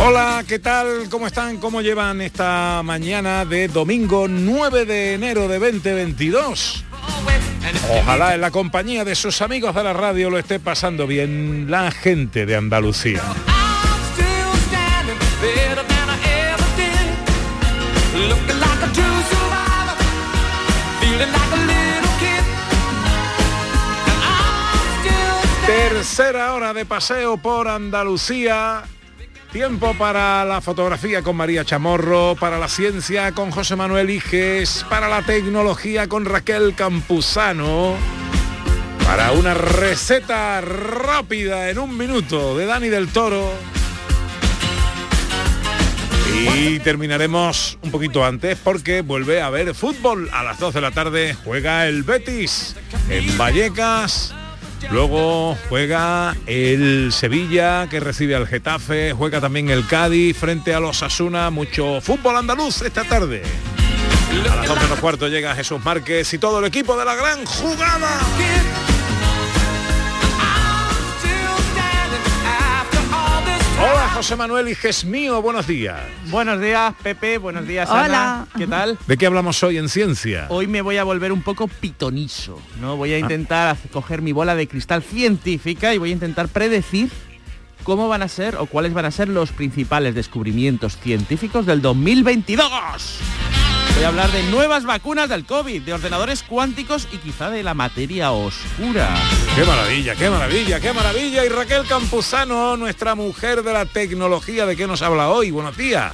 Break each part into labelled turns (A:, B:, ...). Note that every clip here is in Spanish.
A: Hola, ¿qué tal? ¿Cómo están? ¿Cómo llevan esta mañana de domingo 9 de enero de 2022? Ojalá en la compañía de sus amigos de la radio lo esté pasando bien la gente de Andalucía. Tercera hora de paseo por Andalucía. Tiempo para la fotografía con María Chamorro, para la ciencia con José Manuel Iges, para la tecnología con Raquel Campuzano, para una receta rápida en un minuto de Dani del Toro. Y terminaremos un poquito antes porque vuelve a haber fútbol a las 2 de la tarde. Juega el Betis en Vallecas. Luego juega el Sevilla que recibe al Getafe, juega también el Cádiz frente a los Asuna, mucho fútbol andaluz esta tarde. A las 11 menos cuarto llega Jesús Márquez y todo el equipo de la gran jugada. José Manuel y mío, buenos días.
B: Buenos días, Pepe. Buenos días,
C: Hola.
B: Ana. ¿Qué tal?
A: ¿De qué hablamos hoy en ciencia?
B: Hoy me voy a volver un poco pitonizo, ¿no? Voy a intentar hacer- coger mi bola de cristal científica y voy a intentar predecir cómo van a ser o cuáles van a ser los principales descubrimientos científicos del 2022. Voy a hablar de nuevas vacunas del COVID, de ordenadores cuánticos y quizá de la materia oscura.
A: Qué maravilla, qué maravilla, qué maravilla. Y Raquel Campuzano, nuestra mujer de la tecnología, ¿de qué nos habla hoy? Buenos días.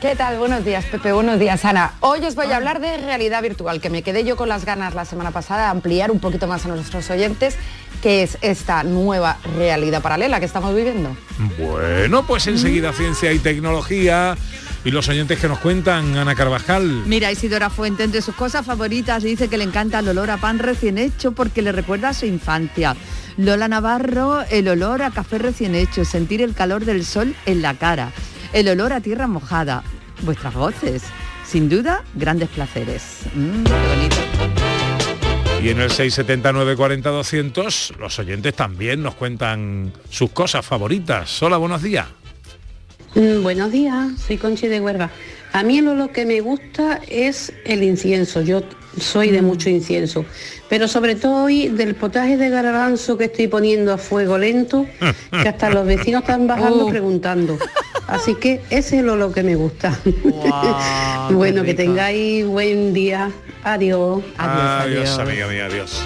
C: ¿Qué tal? Buenos días, Pepe. Buenos días, Ana. Hoy os voy a hablar de realidad virtual, que me quedé yo con las ganas la semana pasada de ampliar un poquito más a nuestros oyentes, que es esta nueva realidad paralela que estamos viviendo.
A: Bueno, pues enseguida ciencia y tecnología. Y los oyentes que nos cuentan, Ana Carvajal.
D: Mira, Isidora Fuente, entre sus cosas favoritas, dice que le encanta el olor a pan recién hecho porque le recuerda a su infancia. Lola Navarro, el olor a café recién hecho, sentir el calor del sol en la cara, el olor a tierra mojada, vuestras voces. Sin duda, grandes placeres. Mm, qué bonito.
A: Y en el 679 40 200 los oyentes también nos cuentan sus cosas favoritas. Hola, buenos días.
E: Mm, buenos días, soy Conchi de Huerva. A mí lo, lo que me gusta es el incienso. Yo soy de mucho incienso, pero sobre todo hoy del potaje de garbanzo que estoy poniendo a fuego lento, que hasta los vecinos están bajando
D: Uh.
E: preguntando. Así que ese es lo, lo que me gusta. Bueno, que tengáis buen día. Adiós.
A: adiós,
D: adiós.
A: amiga mía, adiós.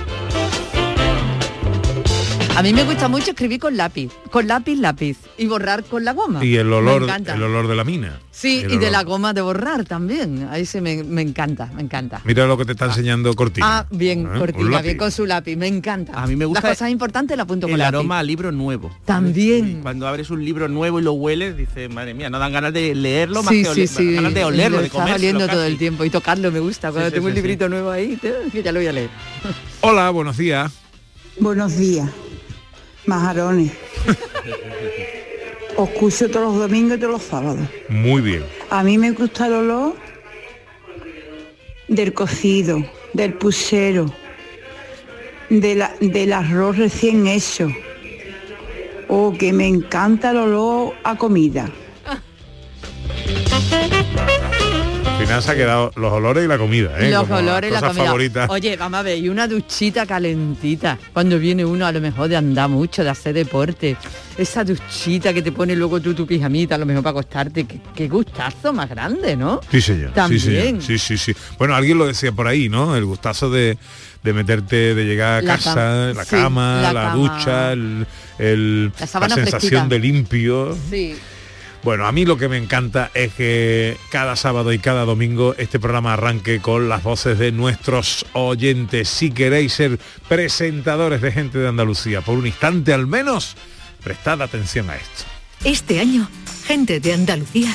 D: A mí me gusta mucho escribir con lápiz, con lápiz, lápiz y borrar con la goma.
A: Y el
D: Me
A: olor,
D: encanta.
A: el olor de la mina.
D: Sí,
A: El
D: y de la goma de borrar también. Ahí se me, me encanta, me encanta.
A: Mira lo que te está enseñando Cortina.
D: Ah, bien,
A: ¿Eh?
D: Cortina, bien con su lápiz, me encanta.
B: A mí me gusta
D: Las cosas importantes las apunto con
B: El
D: lápiz.
B: aroma a libro nuevo.
D: También.
B: Cuando abres un libro nuevo y lo hueles, dices, madre mía, no dan ganas de leerlo más
D: Sí,
B: que
D: sí,
B: oler-
D: sí.
B: ganas de olerlo, de comerlo.
D: oliendo todo el tiempo y tocarlo me gusta. Cuando
B: sí,
D: tengo un
B: sí, sí.
D: librito nuevo ahí, te- que ya lo voy a leer.
A: Hola, buenos días.
F: Buenos días, majarones. Os escucho todos los domingos y todos los sábados.
A: Muy bien.
F: A mí me gusta el olor del cocido, del pusero, de la- del arroz recién hecho. O que me encanta el olor a comida.
A: Final se ha quedado los olores y la comida, ¿eh?
D: Los
A: Como
D: olores y la comida.
A: favoritas.
D: Oye, vamos a ver, y una duchita calentita. Cuando viene uno a lo mejor de andar mucho, de hacer deporte. Esa duchita que te pone luego tú tu pijamita, a lo mejor para acostarte. Qué, qué gustazo más grande, ¿no?
A: Sí, señor.
D: También.
A: Sí, señor. Sí, sí, sí. Bueno, alguien lo decía por ahí, ¿no? El gustazo de, de meterte, de llegar a
D: La
A: casa,
D: cama.
A: la
D: Sí,
A: cama, la,
D: la cama.
A: ducha, el, el-
D: La
A: sensación
D: fresquita.
A: de limpio.
D: Sí.
A: Bueno, a mí lo que me encanta es que cada sábado y cada domingo este programa arranque con las voces de nuestros oyentes. Si queréis ser presentadores de gente de Andalucía, por un instante al menos, prestad atención a esto.
G: Este año, gente de Andalucía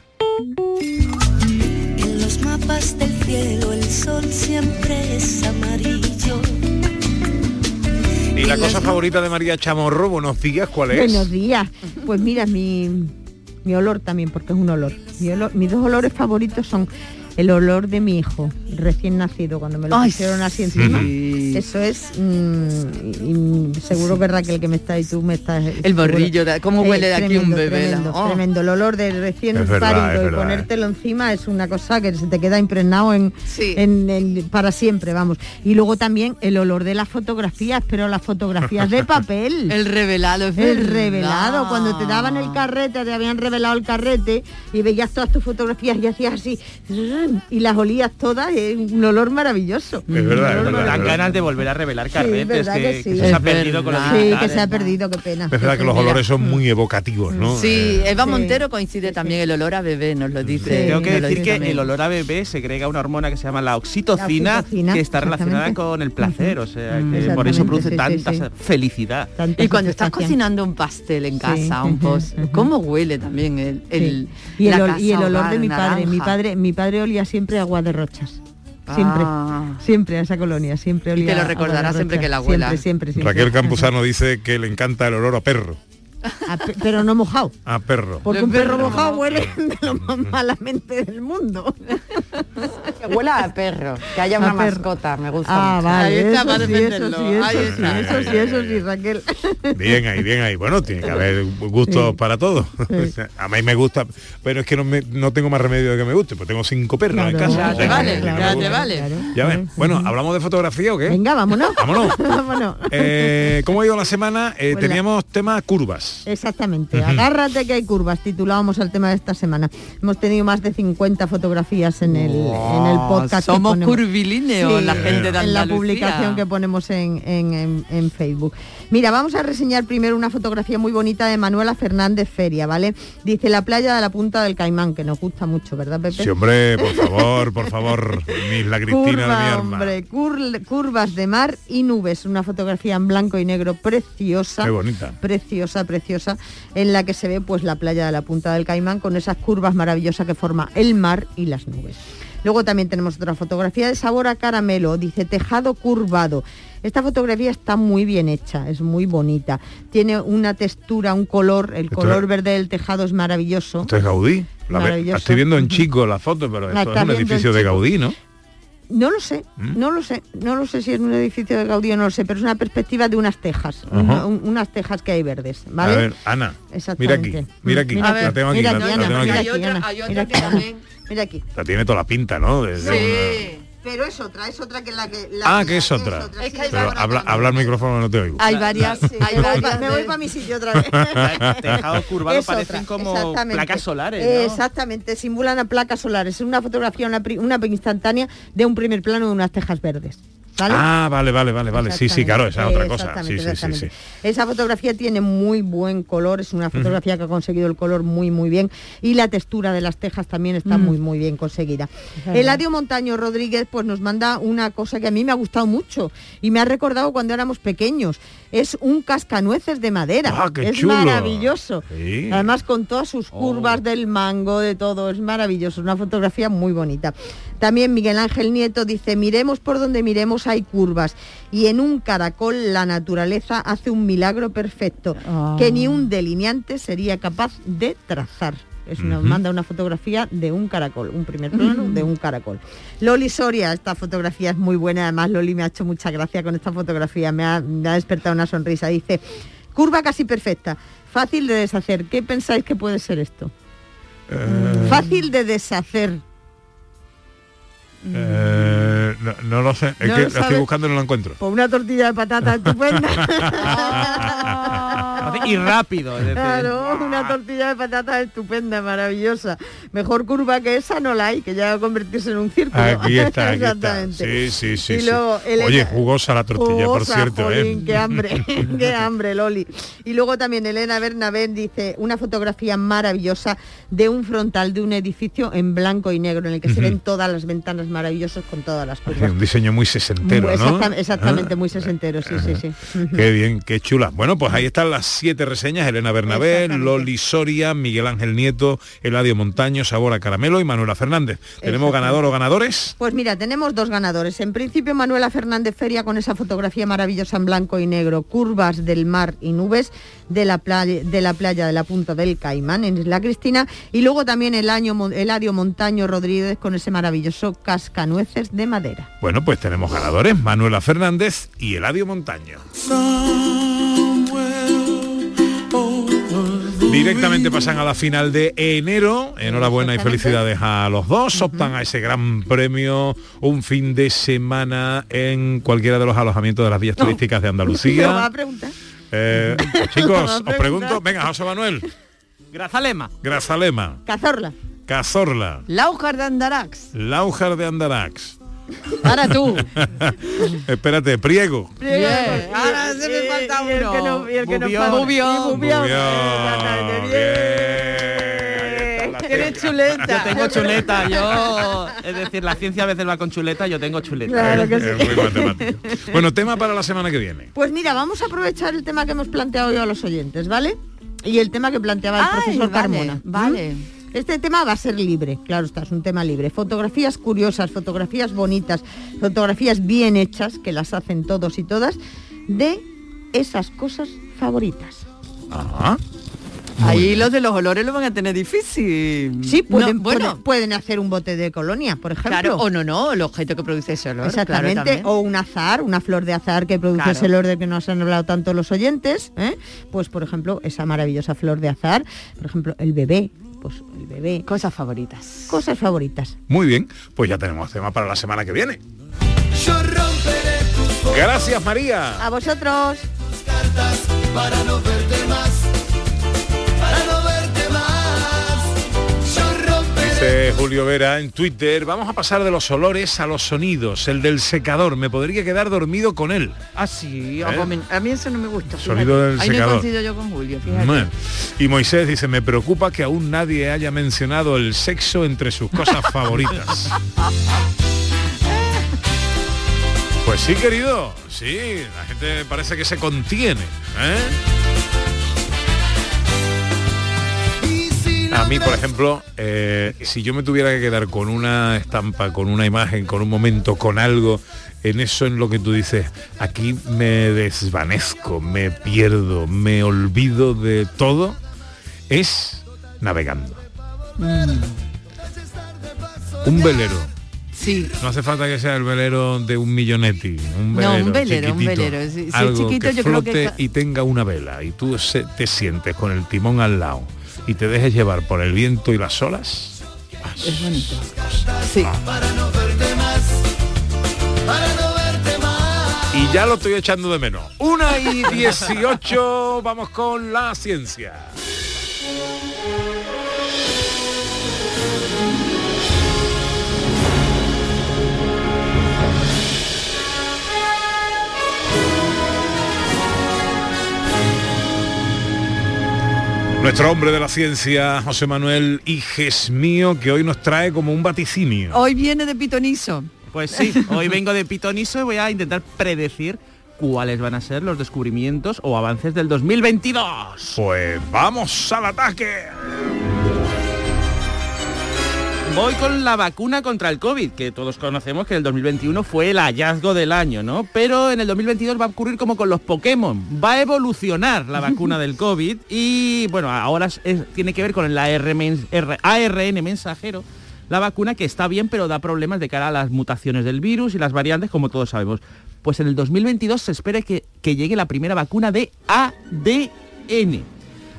A: La cosa favorita de María Chamorro, buenos días, ¿cuál es?
H: Buenos días. Pues mira, mi, mi olor también, porque es un olor. Mi olor- Mis dos olores favoritos son el olor de mi hijo recién nacido, cuando me lo
D: Ay,
H: pusieron así encima.
D: sí.
H: Eso es, mm, seguro que Raquel que me está y tú me estás...
D: El borrillo, de- cómo huele de aquí un bebé,
H: Tremendo,
D: oh.
H: tremendo. El olor de recién
D: Es verdad, es
H: y
D: verdad,
H: ponértelo encima es una cosa que se te queda impregnado en, en- en- para siempre, vamos. Y luego también el olor de las fotografías, pero las fotografías de papel.
D: El revelado, es
H: El
D: verdad.
H: revelado, cuando te daban el carrete, te habían revelado el carrete y veías todas tus fotografías y hacías así y las olías todas, es un olor maravilloso.
A: Es verdad, es verdad.
B: Dan ganas de volver a revelar
H: Sí,
B: carretes que,
H: que sí.
B: que eso se ha perdido con los
H: Sí, que se ha perdido, qué pena.
A: Es verdad que los olores son muy evocativos, ¿no?
D: Sí,
A: Eh,
D: Eva
H: Sí.
D: Montero coincide también el olor a bebé, nos lo dice.
B: Tengo que decir que
D: también.
B: el olor a bebé segrega una hormona que se llama la oxitocina,
H: La oxitocina,
B: que está relacionada con el placer, o sea,
D: Mm.
B: que por eso produce tanta
H: sí, sí.
B: felicidad.
D: Y cuando estás cocinando un pastel en casa, un post, ¿cómo huele también el, el-
H: y el,
D: la
H: y el olor
D: hogar
H: de mi padre, mi padre, mi padre olía siempre a agua de rochas. Siempre,
D: Ah.
H: siempre a esa colonia, siempre olía
D: te lo recordará siempre que la.
H: Siempre, siempre, siempre.
A: Raquel Campuzano dice que le encanta el olor a perro.
H: A pe- pero no mojado.
A: A perro.
H: Porque un perro mojado huele de lo más malamente del mundo.
C: Que huela a perro, que haya
H: A
C: una
H: perro.
C: mascota, me gusta
H: Ah,
C: mucho.
H: vale,
D: Ahí está,
H: eso
D: para
H: sí, eso sí, eso
D: Ahí
H: sí,
D: está.
H: eso sí, eso sí, Raquel.
A: Bien ahí, bien ahí. Bueno, tiene que haber gustos
H: Sí.
A: para todos.
H: Sí.
A: a mí me gusta, pero es que no, me- no tengo más remedio de que me guste, pues tengo cinco perros en casa.
D: Ya te
A: sea,
D: vale,
A: que me
D: ya te
A: gusta.
D: vale.
A: Ya ves. Bueno, ¿hablamos de fotografía o qué?
H: Venga, vámonos.
A: Vámonos.
H: vámonos.
A: Eh, ¿Cómo ha ido la semana? Eh,
H: Pues
A: teníamos tema curvas.
H: Exactamente, agárrate que hay curvas, titulábamos al tema de esta semana. Hemos tenido más de 50 fotografías en el, en el podcast.
D: Somos curvilíneos, la gente de
H: En la publicación que ponemos en, en- en- Facebook. Mira, vamos a reseñar primero una fotografía muy bonita de Manuela Fernández Feria, ¿vale? Dice la playa de la punta del Caimán, que nos gusta mucho, ¿verdad, Pepe?
A: Sí, hombre, por favor, por favor, mi la Cristina de mi arma.
H: hombre, cur- curvas de mar y nubes, una fotografía en blanco y negro preciosa.
A: Qué bonita.
H: Preciosa, preciosa, en la que se ve pues la playa de la Punta del Caimán con esas curvas maravillosas que forma el mar y las nubes. Luego también tenemos otra fotografía de sabor a caramelo, dice tejado curvado. Esta fotografía está muy bien hecha, es muy bonita. Tiene una textura, un color, el
A: Esto
H: color
A: es-
H: verde del tejado es maravilloso.
A: Esto es Gaudí. La,
H: Maravilloso.
A: estoy viendo en chico la foto, pero esto es un edificio de. Gaudí, ¿no?
H: No lo sé,
A: ¿Mm?
H: no lo sé, no lo sé si es un edificio de Gaudí o no lo sé, pero es una perspectiva de unas tejas,
A: Ajá.
H: una- un- unas tejas que hay verdes, ¿vale?
A: A ver, Ana, mira aquí, mira aquí,
H: Mira
A: la
H: aquí,
A: tengo aquí,
H: mira
A: la,
H: aquí,
A: la
H: Ana,
A: tengo aquí.
H: mira
D: Hay
H: aquí,
D: otra-
H: Ana,
D: hay otra
H: mira aquí, Ana,
D: también.
H: mira aquí.
A: La tiene toda la pinta, ¿no? De- de una-
D: Sí.
H: Pero es otra, es otra que la que... la-
A: Ah, que es otra.
D: Es que hay
A: Pero
D: varias-
A: habla, habla al micrófono, no te oigo.
D: Hay varias, hay
H: Me voy,
D: varias.
H: pa- me voy
D: de-
H: para mi sitio otra vez.
B: Tejados curvados
H: Es
B: parecen
H: otra,
B: como placas solares, ¿no?
H: Exactamente, simulan a placas solares. Es una fotografía, una, una instantánea de un primer plano de unas tejas verdes. ¿Vale?
A: Ah, vale, vale, vale, vale. Sí, sí, claro, esa es otra cosa.
H: Exactamente,
A: Sí, sí, sí.
H: Esa fotografía tiene muy buen color, es una fotografía que ha conseguido el color muy muy bien y la textura de las tejas también está
D: Mm.
H: muy muy bien conseguida.
D: verdad.
H: Eladio Montaño Rodríguez pues nos manda una cosa que a mí me ha gustado mucho y me ha recordado cuando éramos pequeños. Es un cascanueces de madera.
A: Ah, qué
H: es
A: chulo.
H: maravilloso.
A: Sí.
H: Además con todas sus curvas del mango, de todo, es maravilloso, una fotografía muy bonita. También Miguel Ángel Nieto dice, miremos por donde miremos hay curvas y en un caracol la naturaleza hace un milagro perfecto
D: Ah.
H: que ni un delineante sería capaz de trazar. Es una, manda una fotografía de un caracol, un primer plano de un caracol. Loli Soria, esta fotografía es muy buena, además Loli me ha hecho mucha gracia con esta fotografía, me ha, me ha despertado una sonrisa. Dice, curva casi perfecta, fácil de deshacer. ¿Qué pensáis que puede ser esto?
A: Eh,
H: Fácil de deshacer.
A: eh, no, no lo sé. Es
H: No
A: que
H: lo
A: estoy buscando y no la encuentro.
H: Por una tortilla de patata estupenda.
B: y rápido. decir,
H: Claro, una tortilla de patata estupenda, maravillosa. Mejor curva que esa no la hay, que ya va a convertirse en un círculo.
A: Aquí está, aquí está.
H: Exactamente.
A: Sí, sí, sí.
H: Y
A: Oye, jugosa la tortilla, por cierto.
H: jolín,
A: ¿eh?
H: qué hambre, qué hambre, Loli. Y luego también Elena Bernabé dice una fotografía maravillosa de un frontal de un edificio en blanco y negro en el que se ven todas las ventanas maravillosas con todas las curvas.
A: un diseño muy sesentero,
H: Muy-
A: ¿no?
H: exacta- exactamente,
A: Ah,
H: muy sesentero, sí, sí, sí.
A: Qué bien, qué chula. Bueno, pues ahí están las siete reseñas. Elena Bernabé, Loli Soria, Miguel Ángel Nieto, Eladio Montaño, Sabor a Caramelo y Manuela Fernández. ¿Tenemos ganador o ganadores?
H: Pues mira, tenemos dos ganadores. En principio Manuela Fernández Feria con esa fotografía maravillosa en blanco y negro, curvas del mar y nubes de la playa de la, playa de la Punta del Caimán en Isla Cristina y luego también el año Eladio Montaño Rodríguez con ese maravilloso cascanueces de madera.
A: Bueno, pues tenemos ganadores, Manuela Fernández y Eladio Montaño. Directamente pasan a la final de enero. Enhorabuena y felicidades a los dos. Optan a ese gran premio un fin de semana en cualquiera de los alojamientos de las vías turísticas de
H: ¿Me lo va a
A: Andalucía.
H: preguntar?
A: Eh, chicos, os pregunto, venga, José Manuel,
B: Grazalema.
A: Grazalema,
H: Cazorla.
A: Cazorla,
D: Laujar de Andarax.
A: Laujar de Andarax.
D: Para tú.
A: Espérate, Priego.
D: Bien. Ahora se me falta uno.
H: que no- y el que no. Y.
D: Tienes chuleta.
B: Yo tengo chuleta, yo... Es decir, la ciencia a veces va con chuleta, yo tengo chuleta.
H: Claro que
A: Es
H: sí.
A: muy matemático. Bueno, tema para la semana que viene.
H: Pues mira, vamos a aprovechar el tema que hemos planteado hoy a los oyentes, ¿vale? Y el tema que planteaba el
D: Ay,
H: profesor
D: vale,
H: Carmona.
D: vale.
H: Este tema va a ser libre, claro está, es un tema libre. Fotografías curiosas, fotografías bonitas, fotografías bien hechas, que las hacen todos y todas, de esas cosas favoritas.
A: Ajá.
D: Ahí los de los olores lo van a tener difícil.
H: Sí, pueden,
D: No, bueno,
H: pueden, pueden hacer un bote de colonia, por ejemplo.
D: claro, o no, no, el objeto que produce ese olor.
H: Exactamente,
D: claro,
H: o un azar, una flor de azar que produce
D: Claro.
H: ese olor del que nos han hablado tanto los oyentes, ¿eh? pues por ejemplo, esa maravillosa flor de azar, por ejemplo, el bebé, pues el bebé.
D: Cosas favoritas.
H: Cosas favoritas.
A: Muy bien, pues ya tenemos tema para la semana que viene. Gracias, María.
H: A vosotros.
I: para no verte
A: Dice Julio Vera en Twitter, vamos a pasar de los olores a los sonidos. El del secador, me podría quedar dormido con él.
D: Ah, sí,
A: ¿Eh?
D: a mí eso no me gusta.
A: Sonido
D: fíjate.
A: del
D: Ahí no
A: secador.
D: yo con Julio.
A: Bueno. Y Moisés dice, me preocupa que aún nadie haya mencionado el sexo entre sus cosas favoritas. Pues sí, querido, sí, la gente parece que se contiene. ¿eh? A mí, por ejemplo, eh, si yo me tuviera que quedar con una estampa, con una imagen, con un momento, con algo, en eso en lo que tú dices, aquí me desvanezco, me pierdo, me olvido de todo, es navegando. Un velero.
D: Sí.
A: No hace falta que sea el velero de un millonetti, un
D: No,
A: velero,
D: un velero, un velero. Si- si es
A: algo
D: chiquito,
A: que
D: yo creo que
A: flote y tenga una vela y tú se- te sientes con el timón al lado y te dejes llevar por el viento y las olas.
D: Es bonito. Sí.
I: verte más.
A: Y ya lo estoy echando de menos. Una y 18, vamos con la ciencia. Nuestro hombre de la ciencia, José Manuel Iges mío, que hoy nos trae como un vaticinio.
D: Hoy viene de pitonizo.
B: Pues sí, hoy vengo de pitonizo y voy a intentar predecir cuáles van a ser los descubrimientos o avances del 2022.
A: Pues vamos al ataque.
B: Voy con la vacuna contra el COVID, que todos conocemos que el 2021 fue el hallazgo del año, ¿no? Pero en el 2022 va a ocurrir como con los Pokémon. Va a evolucionar la vacuna del COVID y, bueno, ahora es- tiene que ver con el ARN mensajero. La vacuna que está bien, pero da problemas de cara a las mutaciones del virus y las variantes, como todos sabemos. Pues en el 2022 se espera que, que llegue la primera vacuna de ADN.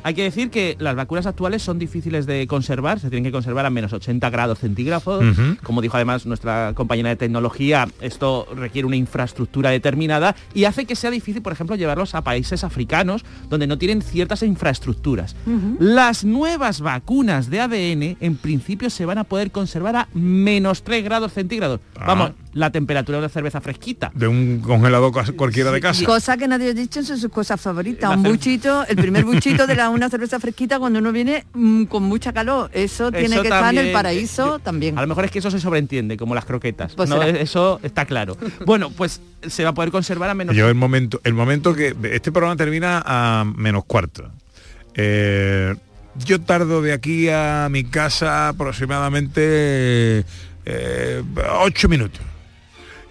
B: Hay que decir que las vacunas actuales son difíciles de conservar, se tienen que conservar a menos 80 grados centígrados. Como dijo además nuestra compañera de tecnología, esto requiere una infraestructura determinada y hace que sea difícil, por ejemplo, llevarlos a países africanos donde no tienen ciertas infraestructuras. Las nuevas vacunas de ADN en principio se van a poder conservar a menos 3 grados centígrados. Vamos, la temperatura de una cerveza fresquita.
A: De un congelador cualquiera de casa.
D: Cosa que nadie ha dicho son sus cosas favoritas.
B: La
D: Un buchito, el primer buchito de la, una cerveza fresquita cuando uno viene mm, con mucha calor. Eso, tiene
B: Eso
D: que estar en el paraíso
B: eh,
D: también.
B: A lo mejor es que eso se sobreentiende, como las croquetas.
D: Pues
B: No, eso está claro. Bueno, pues se va a poder conservar a menos...
A: Yo el momento, el momento que este programa termina a menos cuarto. Eh, yo tardo de aquí a mi casa aproximadamente eh, ocho minutos.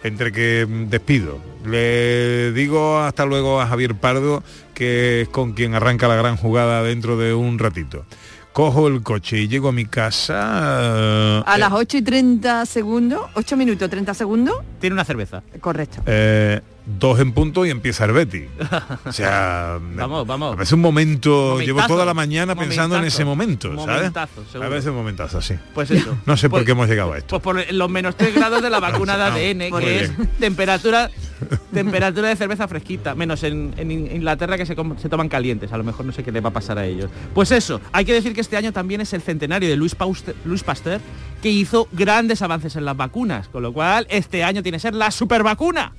A: Entre que despido. Le digo hasta luego a Javier Pardo, que es con quien arranca la gran jugada dentro de un ratito. Cojo el coche y llego a mi casa.
D: A
A: eh,
D: las 8 y 30 segundos, 8 minutos 30 segundos,
B: Tiene una cerveza.
D: correcto.
A: eh, dos en punto y empieza el Betty. O sea,
B: Vamos, vamos.
A: a veces un momento, llevo toda la mañana pensando en ese momento, ¿sabes? A veces un momentazo, sí.
B: Pues eso.
A: No sé por
B: Pues-
A: qué hemos llegado a esto.
B: Pues por los menos 3 grados de la vacuna de ADN, que es
A: bien.
B: temperatura temperatura de cerveza fresquita, menos en, en Inglaterra que se, se toman calientes, a lo mejor no sé qué le va a pasar a ellos. Pues eso, hay que decir que este año también es el centenario de Louis Pauste- Louis Pasteur, que hizo grandes avances en las vacunas, con lo cual este año tiene que ser la supervacuna.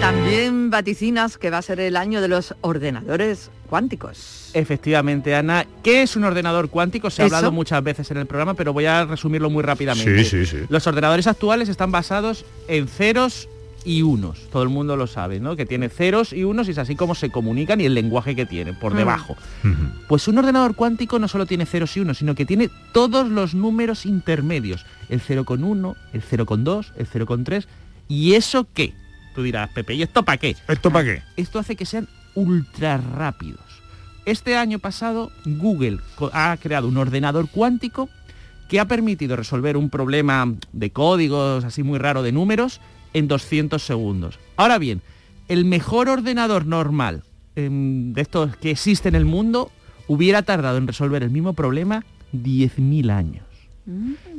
D: También vaticinas que va a ser el año de los ordenadores cuánticos.
B: Efectivamente, Ana, ¿qué es un ordenador cuántico? Se ha
D: Eso.
B: hablado muchas veces en el programa, pero voy a resumirlo muy rápidamente.
A: Sí, sí, sí.
B: Los ordenadores actuales están basados en ceros y unos. Todo el mundo lo sabe, ¿no? Que tiene ceros y unos y es así como se comunican y el lenguaje que tienen por
D: Mm.
B: debajo. Pues un ordenador cuántico no solo tiene ceros y unos, sino que tiene todos los números intermedios. El 0,1, el 0,2, el 0,3. ¿Y eso qué? Tú dirás, Pepe, ¿y esto para qué?
A: ¿Esto para qué?
B: Esto hace que sean ultra rápidos. Este año pasado Google ha creado un ordenador cuántico que ha permitido resolver un problema de códigos así muy raro de números en 200 segundos. Ahora bien, el mejor ordenador normal em, de estos que existe en el mundo hubiera tardado en resolver el mismo problema 10.000 años.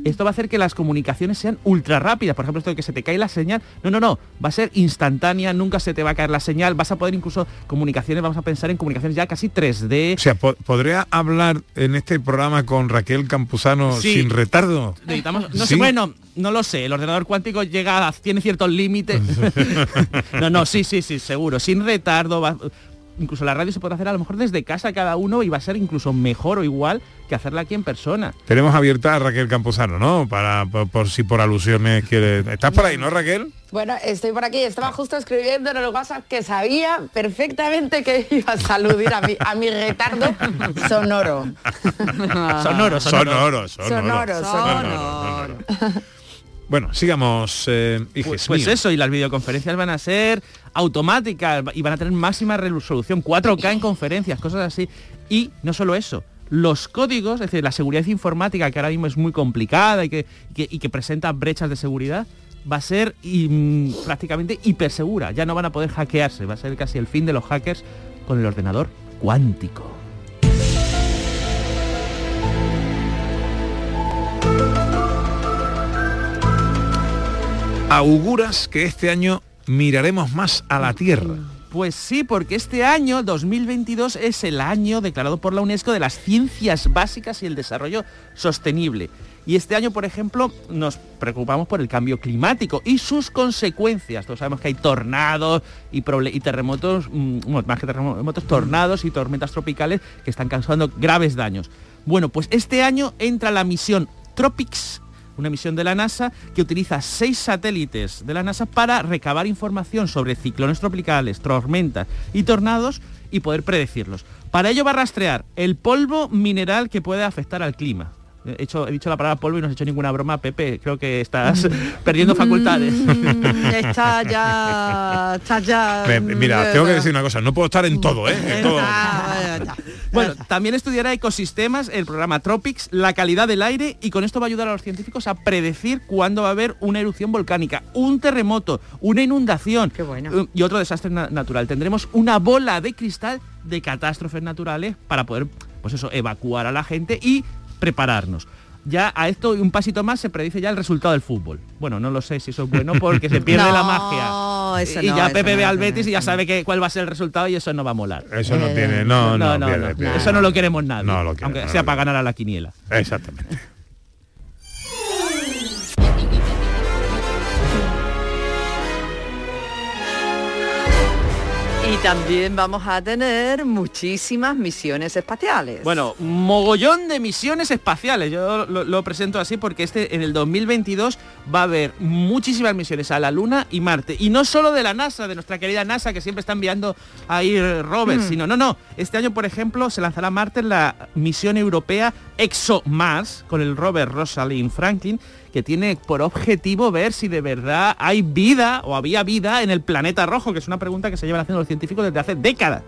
B: Esto va a hacer que las comunicaciones sean ultra rápidas. Por ejemplo, esto de que se te cae la señal. No, no, no. Va a ser instantánea, nunca se te va a caer la señal. Vas a poder incluso comunicaciones, vamos a pensar en comunicaciones ya casi 3D.
A: O sea, po- ¿podría hablar en este programa con Raquel Campuzano
B: Sí.
A: sin retardo?
B: Necesitamos, no
A: Sí.
B: sé, bueno, no lo sé, el ordenador cuántico llega, a- tiene ciertos límites. no, no, sí, sí, sí, seguro, sin retardo. va- incluso la radio se puede hacer a lo mejor desde casa cada uno y va a ser incluso mejor o igual que hacerla aquí en persona.
A: Tenemos abierta a Raquel Campuzano, ¿no? Para, por, por si por alusiones quiere... ¿Estás por ahí, no, Raquel?
C: Bueno, estoy por aquí, estaba justo escribiendo en el WhatsApp que sabía perfectamente que iba a saludar a mi, a mi retardo sonoro.
B: Sonoro, sonoro.
A: Sonoro, sonoro.
C: Sonoro,
A: sonoro. Bueno, sigamos, eh, hijes
B: Pues, pues eso, y las videoconferencias van a ser automáticas y van a tener máxima resolución, 4K en conferencias, cosas así. Y no solo eso, los códigos, es decir, la seguridad informática, que ahora mismo es muy complicada y que, y que, y presenta brechas de seguridad, va a ser mm, prácticamente hipersegura. Ya no van a poder hackearse, va a ser casi el fin de los hackers con el ordenador cuántico.
A: Auguras que este año miraremos más a la Tierra.
B: Pues sí, porque este año, 2022, es el año declarado por la UNESCO de las ciencias básicas y el desarrollo sostenible. Y este año, por ejemplo, nos preocupamos por el cambio climático y sus consecuencias. Todos sabemos que hay tornados y, y terremotos, mm, bueno, más que terremotos, tornados y tormentas tropicales que están causando graves daños. Bueno, pues este año entra la misión Tropics, una misión de la NASA que utiliza seis satélites de la NASA para recabar información sobre ciclones tropicales, tormentas y tornados y poder predecirlos. Para ello va a rastrear el polvo mineral que puede afectar al clima. He, hecho- he dicho la palabra polvo y no has hecho ninguna broma, Pepe. Creo que estás perdiendo facultades.
D: Mm, está ya, está ya.
A: Me- Mira, tengo que decir una cosa, no puedo estar en todo, ¿eh? En todo.
B: Bueno, también estudiará ecosistemas, el programa Tropics, la calidad del aire y con esto va a ayudar a los científicos a predecir cuándo va a haber una erupción volcánica, un terremoto, una inundación eh, y otro desastre na- natural. Tendremos una bola de cristal de catástrofes naturales para poder, pues eso, evacuar a la gente y prepararnos. Ya a esto y un pasito más se predice ya el resultado del fútbol. Bueno, no lo sé si eso es bueno porque se pierde la magia.
D: Eso
B: y
D: no,
B: ya
D: eso
B: Pepe
D: no,
B: ve al Betis y ya sabe que, cuál va a ser el resultado y eso no va a molar.
A: Eso no tiene, no, no,
B: no,
A: pierde,
B: no,
A: pierde.
B: Eso no lo queremos nadie.
A: No lo quiere,
B: aunque
A: no
B: sea
A: lo
B: para ganar a la quiniela.
A: Exactamente.
D: Y también vamos a tener muchísimas misiones espaciales.
B: Bueno, mogollón de misiones espaciales. Yo lo, lo presento así porque este en el 2022 va a haber muchísimas misiones a la Luna y Marte. Y no solo de la NASA, de nuestra querida NASA, que siempre está enviando ahí eh, rovers,
D: Mm.
B: sino, no, no. Este año, por ejemplo, se lanzará a Marte la misión europea ExoMars con el rover Rosalind Franklin, que tiene por objetivo ver si de verdad hay vida o había vida en el planeta rojo, que es una pregunta que se llevan haciendo los científicos desde hace décadas.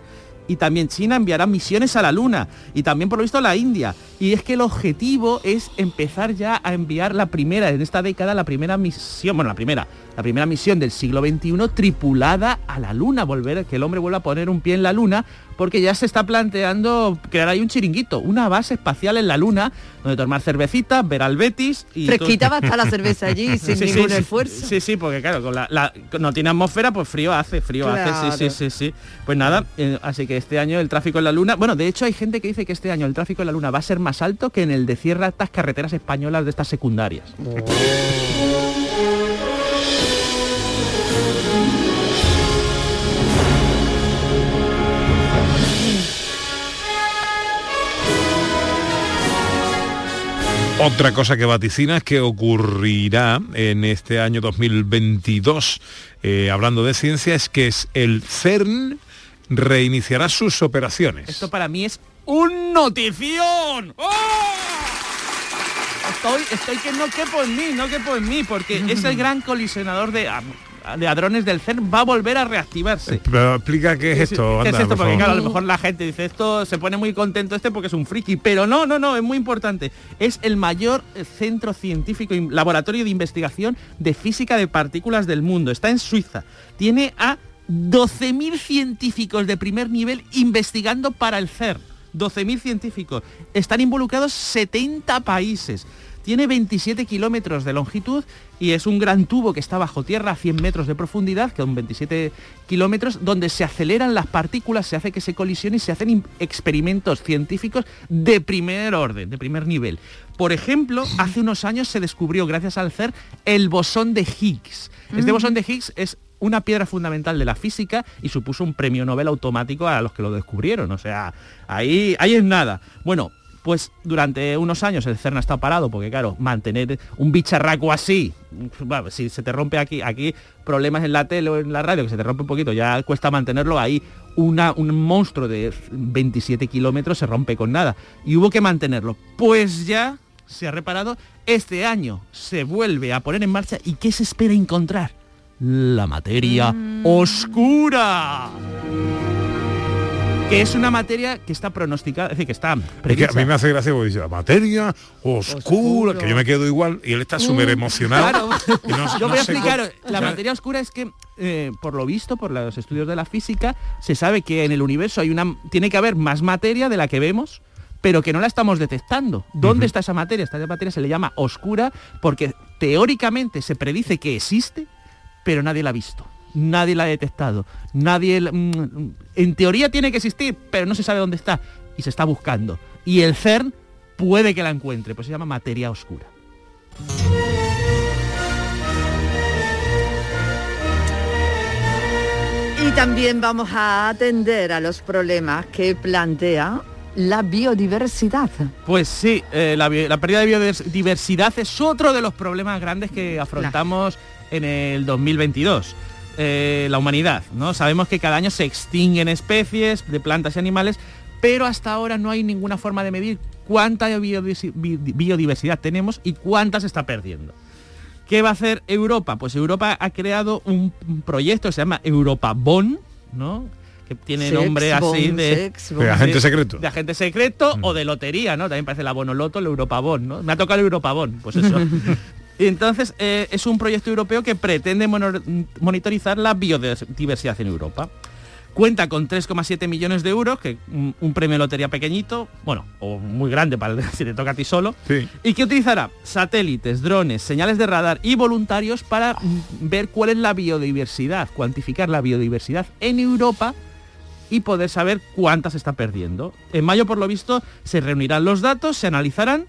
B: Y también China enviará misiones a la Luna y también por lo visto la India. Y es que el objetivo es empezar ya a enviar la primera, en esta década, la primera misión, bueno, la primera, la primera misión del siglo XXI tripulada a la Luna, volver, que el hombre vuelva a poner un pie en la Luna, porque ya se está planteando crear ahí un chiringuito, una base espacial en la Luna, donde tomar cervecitas, ver al Betis y...
D: Fresquita va a estar la cerveza allí sin
B: Sí,
D: ningún
B: sí,
D: esfuerzo.
B: Sí, sí, porque claro, con la, la- no tiene atmósfera, pues frío hace, frío hace, sí, sí, sí, sí. Pues nada, eh, así que este año el tráfico en la Luna, bueno, de hecho hay gente que dice que este año el tráfico en la Luna va a ser más alto que en el de ciertas carreteras españolas de estas secundarias.
A: Otra cosa que vaticina es que ocurrirá en este año 2022, eh, hablando de ciencia, es que es el CERN reiniciará sus operaciones.
B: Esto para mí es un notición. ¡Oh! Estoy, estoy que no quepo en mí, no quepo en mí, porque es el gran colisionador de, de hadrones del CERN, va a volver a reactivarse.
A: Pero explica qué es esto,
B: ¿Qué es esto?
A: por
B: Porque claro, a lo mejor la gente dice esto, se pone muy contento este porque es un friki, pero no, no, no, es muy importante. Es el mayor eh, centro científico, y laboratorio de investigación de física de partículas del mundo. Está en Suiza. Tiene a 12.000 científicos de primer nivel investigando para el CERN. 12.000 científicos. Están involucrados 70 países. Tiene 27 kilómetros de longitud y es un gran tubo que está bajo tierra a 100 metros de profundidad, que son 27 kilómetros, donde se aceleran las partículas, se hace que se colisionen y se hacen im- experimentos científicos de primer orden, de primer nivel. Por ejemplo, hace unos años se descubrió, gracias al CERN, el bosón de Higgs. Este bosón de Higgs es una piedra fundamental de la física y supuso un premio Nobel automático a los que lo descubrieron. O sea, ahí, ahí es nada. Bueno, pues durante unos años el CERN ha estado parado, porque claro, mantener un bicharraco así, bueno, si se te rompe aquí, aquí problemas en la tele o en la radio, que se te rompe un poquito, ya cuesta mantenerlo ahí. Una, un monstruo de 27 kilómetros se rompe con nada. Y hubo que mantenerlo. Pues ya se ha reparado. Este año se vuelve a poner en marcha. ¿Y qué se espera encontrar? La materia oscura. Que es una materia que está pronosticada, es decir, que está
A: Es que a mí me hace gracia porque dice la materia oscura, que yo me quedo igual y él está súper emocionado.
B: Claro.
A: y no-
B: Yo
A: no
B: voy a explicar, la materia oscura es que, eh, por lo visto, por los estudios de la física, se sabe que en el universo hay una, tiene que haber más materia de la que vemos, pero que no la estamos detectando. ¿Dónde está esa materia? Esta materia se le llama oscura porque teóricamente se predice que existe, pero nadie la ha visto. Nadie la ha detectado. Nadie... la- mm, en teoría tiene que existir, pero no se sabe dónde está. Y se está buscando. Y el CERN puede que la encuentre, pues se llama materia oscura.
D: Y también vamos a atender a los problemas que plantea la biodiversidad.
B: Pues sí, eh, la pérdida de biodiversidad es otro de los problemas grandes que afrontamos en el 2022. Eh, la humanidad, ¿no? Sabemos que cada año se extinguen especies de plantas y animales, pero hasta ahora no hay ninguna forma de medir cuánta biodivers- bi- biodiversidad tenemos y cuánta se está perdiendo. ¿Qué va a hacer Europa? Pues Europa ha creado un proyecto que se llama Europa Bon, ¿no? Que tiene
D: Sex
B: nombre así de,
A: agente secreto.
B: de agente secreto o de lotería, ¿no? También parece la Bonoloto, el Europabón, ¿no? Me ha tocado el Europabón, pues eso. y entonces eh, es un proyecto europeo que pretende monitorizar la biodiversidad en Europa. Cuenta con 3,7 millones de euros, que un, un premio de lotería pequeñito, bueno, o muy grande para si te toca a ti solo,
A: Sí.
B: y que utilizará satélites, drones, señales de radar y voluntarios para mm, ver cuál es la biodiversidad, cuantificar la biodiversidad en Europa y poder saber cuántas se está perdiendo. En mayo, por lo visto, se reunirán los datos, se analizarán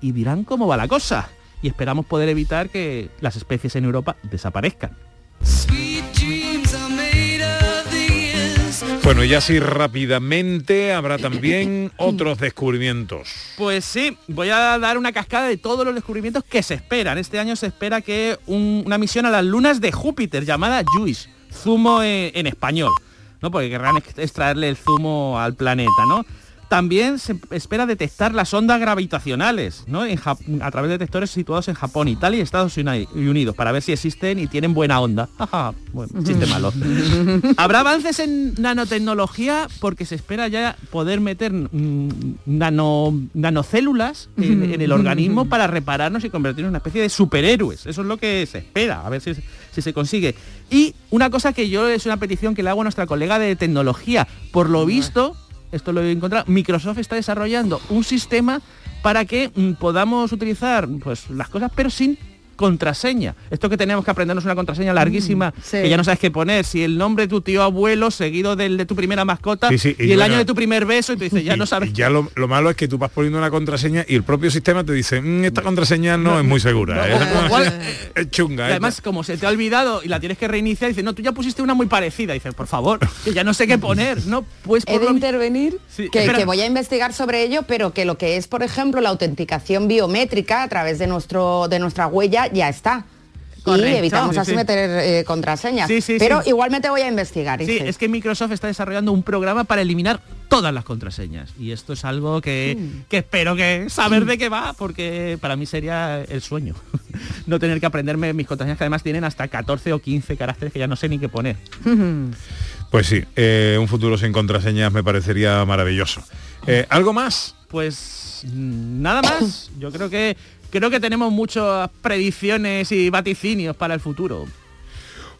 B: y dirán cómo va la cosa. Y esperamos poder evitar que las especies en Europa desaparezcan.
A: Bueno, y así rápidamente habrá también otros descubrimientos.
B: Pues sí, voy a dar una cascada de todos los descubrimientos que se esperan. Este año se espera que un- una misión a las lunas de Júpiter llamada JUICE, zumo en, en español, ¿no? Porque querrán ex- extraerle el zumo al planeta, ¿no? También se espera detectar las ondas gravitacionales, ¿no? En a través de detectores situados en Japón, Italia y Estados Uni- Unidos, para ver si existen y tienen buena onda. Ajá, bueno, chiste malo. Habrá avances en nanotecnología porque se espera ya poder meter mm, nano, nanocélulas en, en el organismo para repararnos y convertirnos en una especie de superhéroes. Eso es lo que se espera, a ver si, si se consigue. Y una cosa que yo es una petición que le hago a nuestra colega de tecnología. Por lo visto, esto lo he encontrado, Microsoft está desarrollando un sistema para que mm, podamos utilizar pues las cosas pero sin contraseña. Esto que tenemos que aprendernos una contraseña larguísima,
D: sí.
B: que ya no sabes qué poner, si el nombre de tu tío abuelo seguido del de tu primera mascota
A: Sí, sí,
B: y,
A: y
B: el
A: bueno,
B: año de tu primer beso y tú dices, ya
A: Y-
B: no sabes
A: ya lo, lo malo es que tú vas poniendo una contraseña y el propio sistema te dice, "Mm, esta contraseña no, es muy segura. ¿eh?
B: no,
A: contraseña es chunga.
B: Y
A: ¿eh?".
B: además, como se te ha olvidado y la tienes que reiniciar, dices, no, tú ya pusiste una muy parecida. Dices, por favor, que ya no sé qué poner, ¿no? Pues
C: He
B: por
C: de
B: lo-
C: intervenir,
B: Sí,
C: que, que voy a investigar sobre ello, pero que lo que es, por ejemplo, la autenticación biométrica a través de, nuestro, de nuestra huella ya está.
B: Correcto.
C: Y evitamos
B: Sí,
C: así
B: sí.
C: meter eh, contraseñas.
B: Sí, sí,
C: pero
B: sí.
C: igualmente voy a investigar.
B: Sí, es que Microsoft está desarrollando un programa para eliminar todas las contraseñas. Y esto es algo que, que espero que saber de qué va, porque para mí sería el sueño. no tener que aprenderme mis contraseñas, que además tienen hasta 14 o 15 caracteres que ya no sé ni qué poner.
A: Pues sí, eh, un futuro sin contraseñas me parecería maravilloso. Eh, ¿Algo más?
B: Pues mm, nada más. Yo creo que creo que tenemos muchas predicciones y vaticinios para el futuro.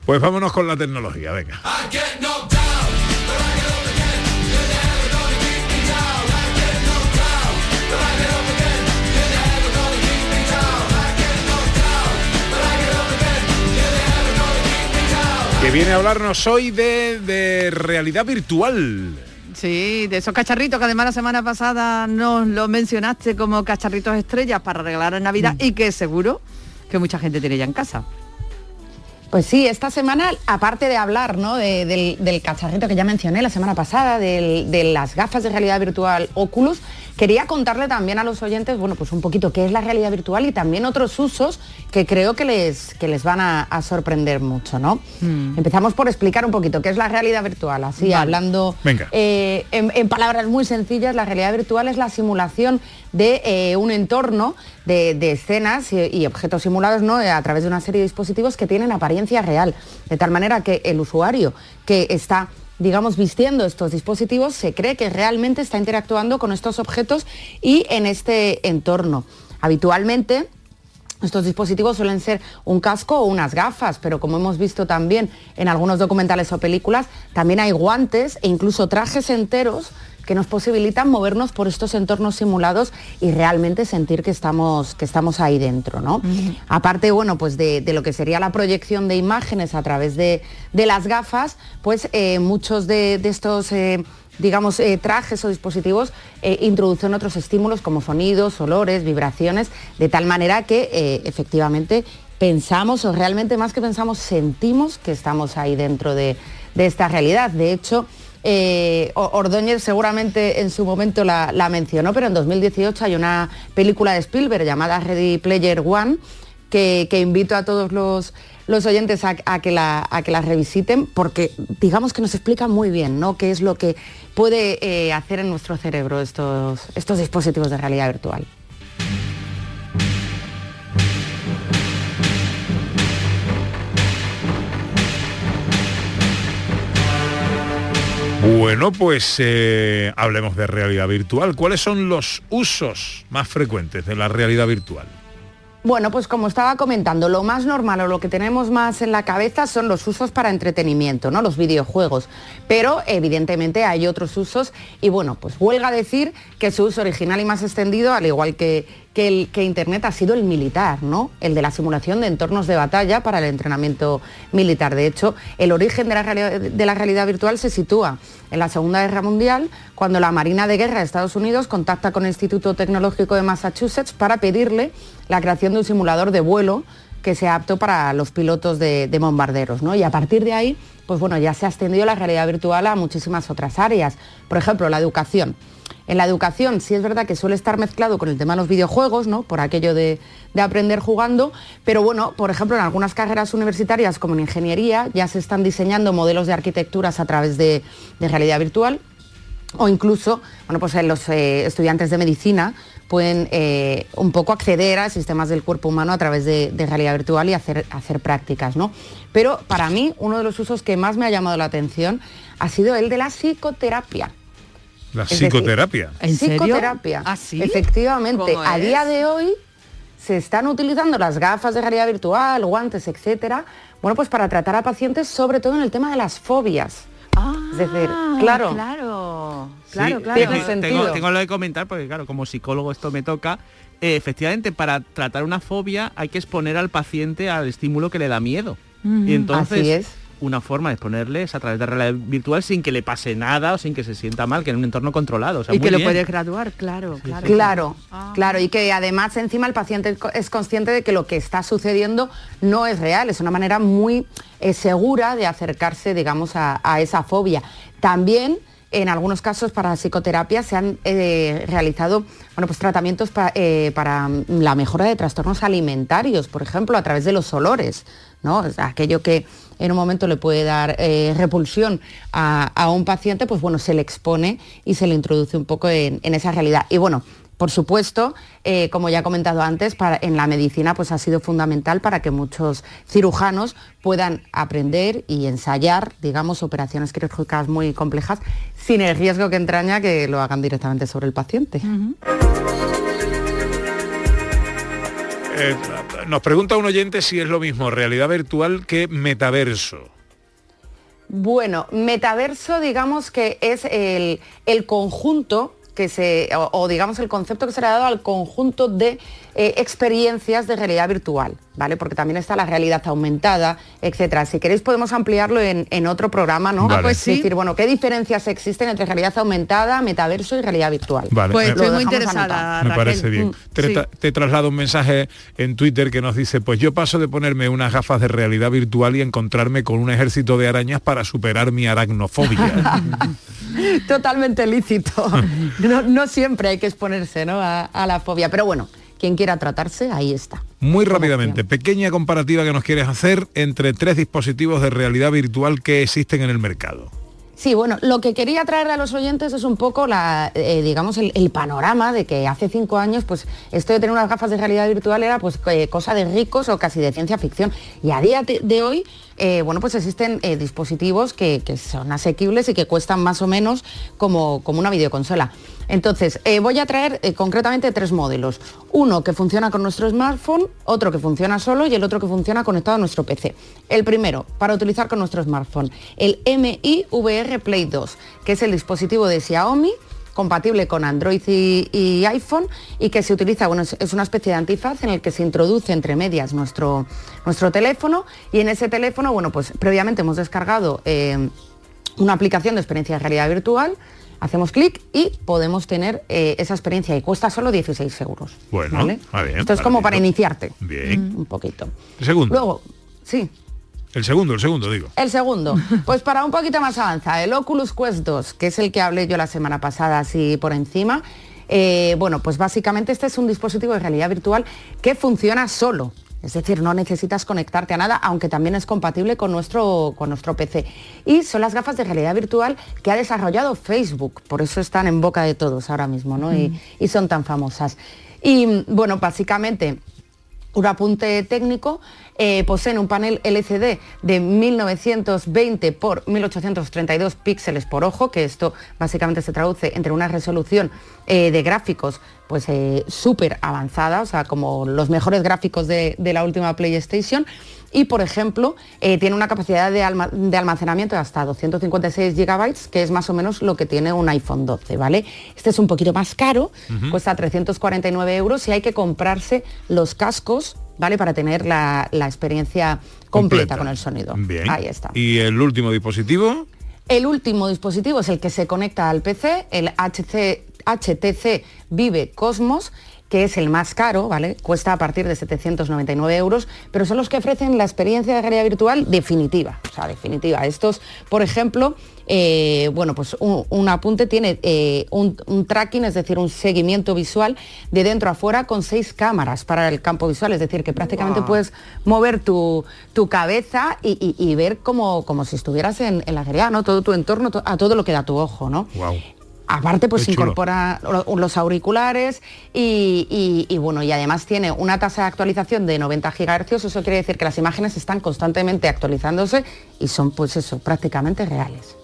A: Pues vámonos con la tecnología, venga. Que viene a hablarnos hoy de, de realidad virtual.
D: Sí, de esos cacharritos que además la semana pasada nos lo mencionaste como cacharritos estrellas para regalar en Navidad
C: Mm.
D: y que seguro que mucha gente tiene ya en casa.
C: Pues sí, esta semana, aparte de hablar ¿no? de- del, del cacharrito que ya mencioné la semana pasada, del- de las gafas de realidad virtual Oculus, quería contarle también a los oyentes, bueno, pues un poquito qué es la realidad virtual y también otros usos que creo que les, que les van a, a sorprender mucho, ¿no? Empezamos por explicar un poquito qué es la realidad virtual, así
D: Vale.
C: hablando eh, en, en palabras muy sencillas, la realidad virtual es la simulación de eh, un entorno de, de escenas y, y objetos simulados ¿no? A través de una serie de dispositivos que tienen apariencia real, de tal manera que el usuario que está digamos, vistiendo estos dispositivos, se cree que realmente está interactuando con estos objetos y en este entorno. Habitualmente, estos dispositivos suelen ser un casco o unas gafas, pero como hemos visto también en algunos documentales o películas, también hay guantes e incluso trajes enteros que nos posibilitan movernos por estos entornos simulados y realmente sentir que estamos, que estamos ahí dentro. ¿no? Aparte, bueno, pues de, de lo que sería la proyección de imágenes a través de, de las gafas, pues eh, muchos de, de estos... eh, digamos, eh, trajes o dispositivos eh, introducen otros estímulos como sonidos, olores, vibraciones, de tal manera que eh, efectivamente pensamos, o realmente más que pensamos, sentimos que estamos ahí dentro de, de esta realidad. De hecho, eh, Ordóñez seguramente en su momento la, mencionó, pero en 2018 hay una película de Spielberg llamada Ready Player One que, invito a todos los, los oyentes a, a que la, a que la revisiten porque digamos que nos explica muy bien ¿no? qué es lo que puede eh, hacer en nuestro cerebro estos, estos dispositivos de realidad virtual.
A: Bueno, pues eh, hablemos de realidad virtual. ¿Cuáles son los usos más frecuentes de la realidad virtual?
C: Bueno, pues como estaba comentando, lo más normal o lo que tenemos más en la cabeza son los usos para entretenimiento, ¿no? Los videojuegos. Pero evidentemente hay otros usos y bueno, pues huelga decir que su uso original y más extendido, al igual que, que, Internet, ha sido el militar, ¿no? El de la simulación de entornos de batalla para el entrenamiento militar. De hecho, el origen de la, realidad, de la realidad virtual se sitúa en la Segunda Guerra Mundial, cuando la Marina de Guerra de Estados Unidos contacta con el Instituto Tecnológico de Massachusetts para pedirle la creación de un simulador de vuelo que sea apto para los pilotos de, de bombarderos. ¿no? Y a partir de ahí, pues bueno, ya se ha extendido la realidad virtual a muchísimas otras áreas. Por ejemplo, la educación. En la educación sí es verdad que suele estar mezclado con el tema de los videojuegos, ¿no? Por aquello de, de, aprender jugando, pero bueno, por ejemplo, en algunas carreras universitarias como en ingeniería ya se están diseñando modelos de arquitecturas a través de, realidad virtual o incluso, bueno, pues los eh, estudiantes de medicina pueden eh, un poco acceder a sistemas del cuerpo humano a través de, de realidad virtual y hacer, hacer prácticas, ¿no? Pero para mí, uno de los usos que más me ha llamado la atención ha sido el de la psicoterapia.
A: La psicoterapia.
C: ¿En psicoterapia.
D: ¿Ah, sí?
C: Efectivamente.
D: ¿Cómo
C: A
D: es?
C: día de hoy se están utilizando las gafas de realidad virtual, guantes, etcétera, bueno, pues para tratar a pacientes, sobre todo en el tema de las fobias. es decir, claro.
D: Claro,
B: Sí,
D: claro, claro.
C: tiene
B: tengo-
C: sentido.
B: Tengo, tengo lo de comentar porque claro, como psicólogo esto me toca. Eh, efectivamente, para tratar una fobia hay que exponer al paciente al estímulo que le da miedo.
D: Ujú.
B: Y entonces
C: Así es.
B: Una forma de exponerle es a través de realidad virtual sin que le pase nada o sin que se sienta mal, que en un entorno controlado. O sea,
D: y
B: muy
D: que lo
B: bien.
D: puedes graduar, claro, claro.
C: Claro,
D: Ah.
C: claro, y que además encima el paciente es consciente de que lo que está sucediendo no es real, es una manera muy eh, segura de acercarse, digamos, a, a esa fobia. También en algunos casos para psicoterapia se han eh, realizado bueno, pues, tratamientos pa- eh, para la mejora de trastornos alimentarios, por ejemplo, a través de los olores, ¿no? O sea, aquello que en un momento le puede dar eh, repulsión a, a un paciente, pues bueno, se le expone y se le introduce un poco en, en esa realidad. Y bueno, por supuesto, eh, como ya he comentado antes, para- en la medicina pues ha sido fundamental para que muchos cirujanos puedan aprender y ensayar, digamos, operaciones quirúrgicas muy complejas sin el riesgo que entraña que lo hagan directamente sobre el paciente.
A: Eh, nos pregunta un oyente si es lo mismo realidad virtual que metaverso.
C: Bueno, metaverso digamos que es el, conjunto que se, o, o, digamos el concepto que se le ha dado al conjunto de eh, experiencias de realidad virtual, ¿vale? Porque también está la realidad aumentada, etcétera. Si queréis podemos ampliarlo en, en otro programa, ¿no?
A: Vale. Ah, pues
C: Es
D: sí.
C: decir, bueno, ¿qué diferencias existen entre realidad aumentada, metaverso y realidad virtual?
A: Vale,
D: Pues
A: eh,
D: estoy muy interesada,
A: Me parece bien.
D: Mm,
A: Te,
D: sí.
A: tra- te traslado un mensaje en Twitter que nos dice, pues yo paso de ponerme unas gafas de realidad virtual y encontrarme con un ejército de arañas para superar mi aracnofobia.
C: Totalmente lícito. No, no siempre hay que exponerse ¿no? a, a la fobia, pero bueno, quien quiera tratarse, ahí está.
A: Muy rápidamente, pequeña comparativa que nos quieres hacer entre tres dispositivos de realidad virtual que existen en el mercado.
C: Sí, bueno, lo que quería traer a los oyentes es un poco la, eh, digamos, el, el panorama de que hace cinco años, pues esto de tener unas gafas de realidad virtual era pues eh, cosa de ricos o casi de ciencia ficción. Y a día de, de hoy, eh, bueno, pues existen eh, dispositivos que, son asequibles y que cuestan más o menos como, como una videoconsola. Entonces, eh, voy a traer concretamente tres modelos. Uno que funciona con nuestro smartphone, otro que funciona solo y el otro que funciona conectado a nuestro PC. El primero, para utilizar con nuestro smartphone, el MI VR Play 2, que es el dispositivo de Xiaomi compatible con Android y, y iPhone y que se utiliza, bueno, es, es una especie de antifaz en el que se introduce entre medias nuestro, nuestro teléfono y en ese teléfono, bueno, pues previamente hemos descargado eh, una aplicación de experiencia de realidad virtual, hacemos clic y podemos tener eh, esa experiencia y cuesta solo 16 euros.
A: Bueno,
C: ¿vale?
A: ah, bien,
C: Esto es como para iniciarte
A: Bien.
C: un poquito.
A: Segundo.
C: Luego, sí.
A: El segundo, el segundo, digo.
C: El segundo, pues para un poquito más avanzada, el Oculus Quest 2, que es el que hablé yo la semana pasada así por encima. eh, bueno, pues básicamente este es un dispositivo de realidad virtual que funciona solo. Es decir, no necesitas conectarte a nada, aunque también es compatible con nuestro, con nuestro PC. Y son las gafas de realidad virtual que ha desarrollado Facebook, por eso están en boca de todos ahora mismo, ¿no? Y, y son tan famosas. Y bueno, básicamente un apunte técnico, eh, poseen un panel LCD de 1920 por 1832 píxeles por ojo, que esto básicamente se traduce entre una resolución eh, de gráficos pues eh, súper avanzada, o sea, como los mejores gráficos de, de la última PlayStation. Y, por ejemplo, eh, tiene una capacidad de, alma- de almacenamiento de hasta 256 gigabytes, que es más o menos lo que tiene un iPhone 12, ¿vale? Este es un poquito más caro, cuesta 349 euros y hay que comprarse los cascos, ¿vale? Para tener la, la experiencia completa, con el sonido.
A: Bien.
C: Ahí está.
A: Y el último dispositivo,
C: El último dispositivo es el que se conecta al PC, el HC HTC Vive Cosmos, que es el más caro, ¿vale? Cuesta a partir de 799 euros, pero son los que ofrecen la experiencia de realidad virtual definitiva. O sea, definitiva. Estos, por ejemplo, eh, bueno, pues un, un apunte tiene eh, un, un tracking, es decir, un seguimiento visual de dentro a fuera con seis cámaras para el campo visual, es decir, que prácticamente puedes mover tu, tu cabeza y, y- y ver como, como si estuvieras en, en la realidad, ¿no? Todo tu entorno, to- a todo lo que da tu ojo, ¿no?
A: wow.
C: Aparte, pues
A: Qué
C: incorpora lo- los auriculares y, y- y, bueno, y además tiene una tasa de actualización de 90 GHz, eso quiere decir que las imágenes están constantemente actualizándose y son pues eso, prácticamente reales.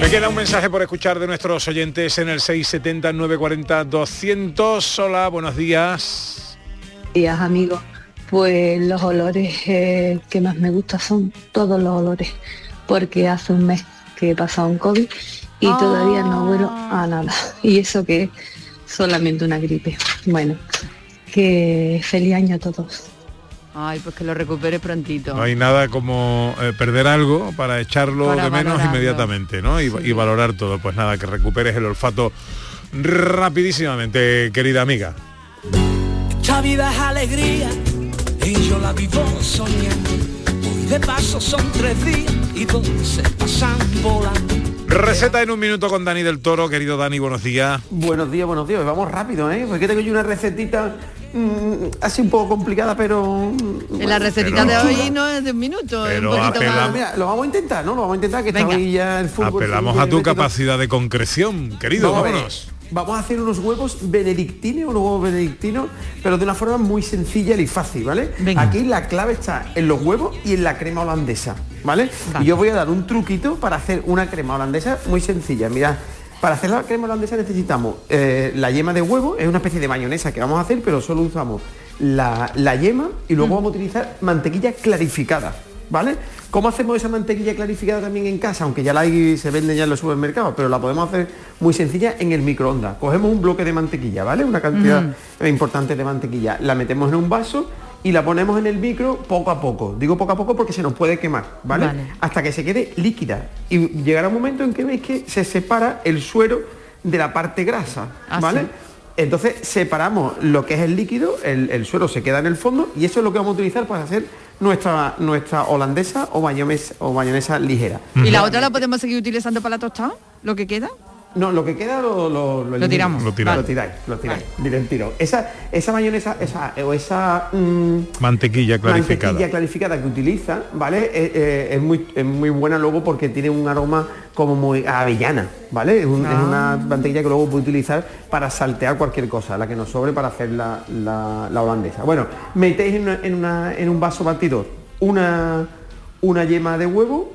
A: Me queda un mensaje por escuchar de nuestros oyentes en el 670-940-200. Hola, buenos días.
J: días amigos. Pues los olores eh, que más me gustan son todos los olores, porque hace un mes que he pasado un COVID y todavía no huelo a nada. Y eso que es solamente una gripe. Bueno, que feliz año a todos.
D: Ay, pues que lo recupere prontito.
A: No hay nada como eh, perder algo para echarlo
D: Para
A: de menos
D: valorarlo.
A: inmediatamente, ¿no? Y, y valorar todo. Pues nada, que recuperes el olfato rapidísimamente, querida amiga.
I: Esta vida es alegría y yo la vivo soñando. Hoy de paso son tres días y dos se pasan volando.
A: Receta en un minuto con Dani del Toro. Querido Dani, buenos días.
K: Buenos días, buenos días. Vamos rápido, ¿eh? Porque tengo yo una recetita mm, así un poco complicada, pero...
D: En la recetita de hoy no es de un minuto, un poquito más.
K: Mira, lo vamos a intentar, ¿no? Lo vamos a intentar, que está ahí ya el fútbol.
A: Apelamos a tu capacidad de concreción, querido.
K: Vamos a ver.
A: Vámonos.
K: Vamos a hacer unos huevos benedictinos, unos huevos benedictinos, pero de una forma muy sencilla y fácil, ¿vale? Aquí la clave está en los huevos y en la crema holandesa, ¿vale? Y yo voy a dar un truquito para hacer una crema holandesa muy sencilla. Mirad, para hacer la crema holandesa necesitamos eh, la yema de huevo, es una especie de mayonesa que vamos a hacer, pero solo usamos la, la yema y luego vamos a utilizar mantequilla clarificada. ¿Vale? ¿Cómo hacemos esa mantequilla clarificada también en casa? Aunque ya la hay, se vende ya en los supermercados, pero la podemos hacer muy sencilla en el microondas. Cogemos un bloque de mantequilla, ¿vale? Una cantidad importante de mantequilla. La metemos en un vaso y la ponemos en el micro poco a poco. Digo poco a poco porque se nos puede quemar, ¿vale?
L: Vale.
K: Hasta que se quede líquida. Y llegará un momento en que veis que se separa el suero de la parte grasa,
D: Ah,
K: ¿vale?
D: sí.
K: Entonces separamos lo que es el líquido, el, el suero se queda en el fondo y eso es lo que vamos a utilizar para hacer nuestra, nuestra holandesa o mayonesa, o mayonesa ligera.
D: ¿Y la otra la podemos seguir utilizando para la tostada? ¿Lo que queda?
K: No, lo que queda lo, lo,
D: Lo tiramos.
K: Lo,
D: Lo
K: tiráis, lo tiráis. Del tiro. Esa, esa mayonesa, esa, o esa mm,
A: Mantequilla clarificada.
K: mantequilla clarificada que utiliza, ¿vale? Eh, eh, es, muy, es muy buena luego porque tiene un aroma como muy a avellana, ¿vale? Es, un- es
L: Ah.
K: una mantequilla que luego puede utilizar para saltear cualquier cosa, la que nos sobre para hacer la, la- la holandesa. Bueno, metéis en, una- en una- en un vaso batidor una, una yema de huevo,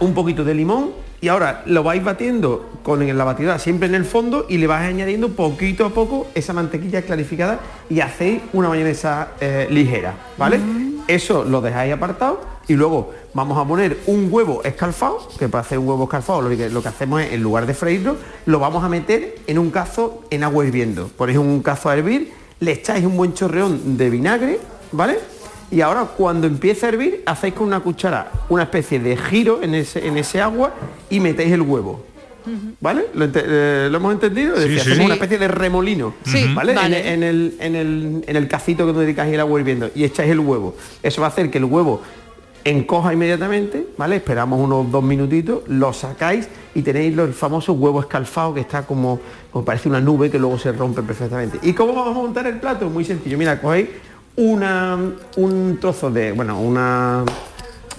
K: un poquito de limón y ahora lo vais batiendo con la batidora siempre en el fondo y le vais añadiendo poquito a poco esa mantequilla clarificada y hacéis una mayonesa eh, ligera, ¿vale? Eso lo dejáis apartado y luego vamos a poner un huevo escalfado, que para hacer un huevo escalfado lo que, lo que hacemos es, en lugar de freírlo, lo vamos a meter en un cazo en agua hirviendo. Ponéis un cazo a hervir, le echáis un buen chorreón de vinagre, ¿vale? Y ahora cuando empiece a hervir, hacéis con una cuchara una especie de giro en ese, en ese agua y metéis el huevo. ¿Vale? ¿Lo, ente- eh, ¿lo hemos entendido? Es
A: Sí,
K: decir,
A: sí.
K: hacemos una especie de remolino,
D: Sí,
K: ¿vale?
D: vale.
K: En, en el, en, el, en el cacito que donde dedicáis el agua hirviendo y echáis el huevo. Eso va a hacer que el huevo encoja inmediatamente, ¿vale? Esperamos unos dos minutitos, lo sacáis y tenéis lo- el famoso huevo escalfado que está como, como parece una nube que luego se rompe perfectamente. ¿Y cómo vamos a montar el plato? Muy sencillo. Mira, cogéis una, un trozo de, bueno, una,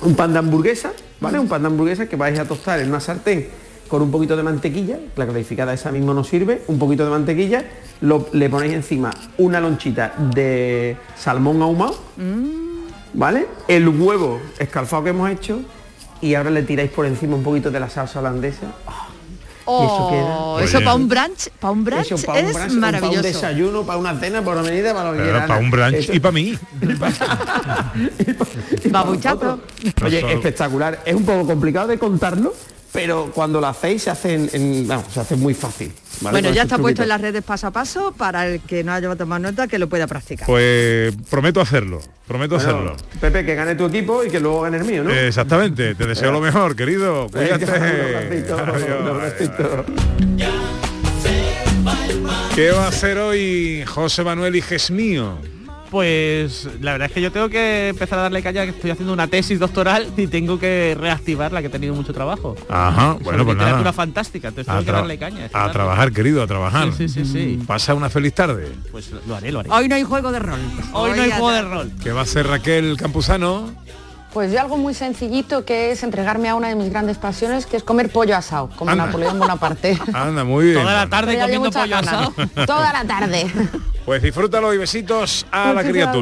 K: un pan de hamburguesa, ¿vale? Un pan de hamburguesa que vais a tostar en una sartén con un poquito de mantequilla, la clarificada esa mismo nos sirve, un poquito de mantequilla, lo- le ponéis encima una lonchita de salmón ahumado, ¿vale? El huevo escalfado que hemos hecho y ahora le tiráis por encima un poquito de la salsa holandesa.
D: Oh,
K: eso queda-
D: eso para un brunch, para un brunch
K: Eso para un
D: es
K: brunch, para un
D: maravilloso.
K: desayuno, para una cena, para una medida, para lo que
A: para un brunch
K: Eso-
A: y para mí.
D: Babuchazo.
K: Oye, espectacular. Es un poco complicado de contarlo, pero cuando lo hacéis se hace, en- en- vamos, se hace muy fácil. ¿vale?
D: Bueno, ya está puesto en las redes paso a paso para el que no haya tomado nota que lo pueda practicar.
A: Pues prometo hacerlo, prometo
K: Bueno,
A: hacerlo.
K: Pepe, que gane tu equipo y que luego gane el mío, ¿no?
A: Exactamente, te deseo lo mejor, querido. Cuídate.
K: un abracito, un abracito.
A: ¿Qué va a hacer hoy José Manuel Hijes mío?
B: Pues la verdad es que yo tengo que empezar a darle caña que estoy haciendo una tesis doctoral y tengo que reactivar la que he tenido mucho trabajo.
A: Ajá,
B: Sobre
A: bueno, pues
B: literatura
A: nada.
B: fantástica, entonces
A: A,
B: tengo que darle caña.
A: a
B: tarde.
A: trabajar, querido, a trabajar.
B: Sí, sí, sí, sí.
A: Pasa una feliz tarde.
B: Pues lo haré, lo haré.
D: Hoy no hay juego de rol.
B: Hoy no hay juego de rol.
A: ¿Qué va a hacer Raquel Campuzano?
C: Pues yo algo muy sencillito que es entregarme a una de mis grandes pasiones, que es comer pollo asado, como
A: Anda.
C: Napoleón Bonaparte.
A: Anda, muy bien.
B: Toda la tarde comiendo pollo asado.
C: Toda la tarde.
A: Pues disfrútalo y besitos a la criatura.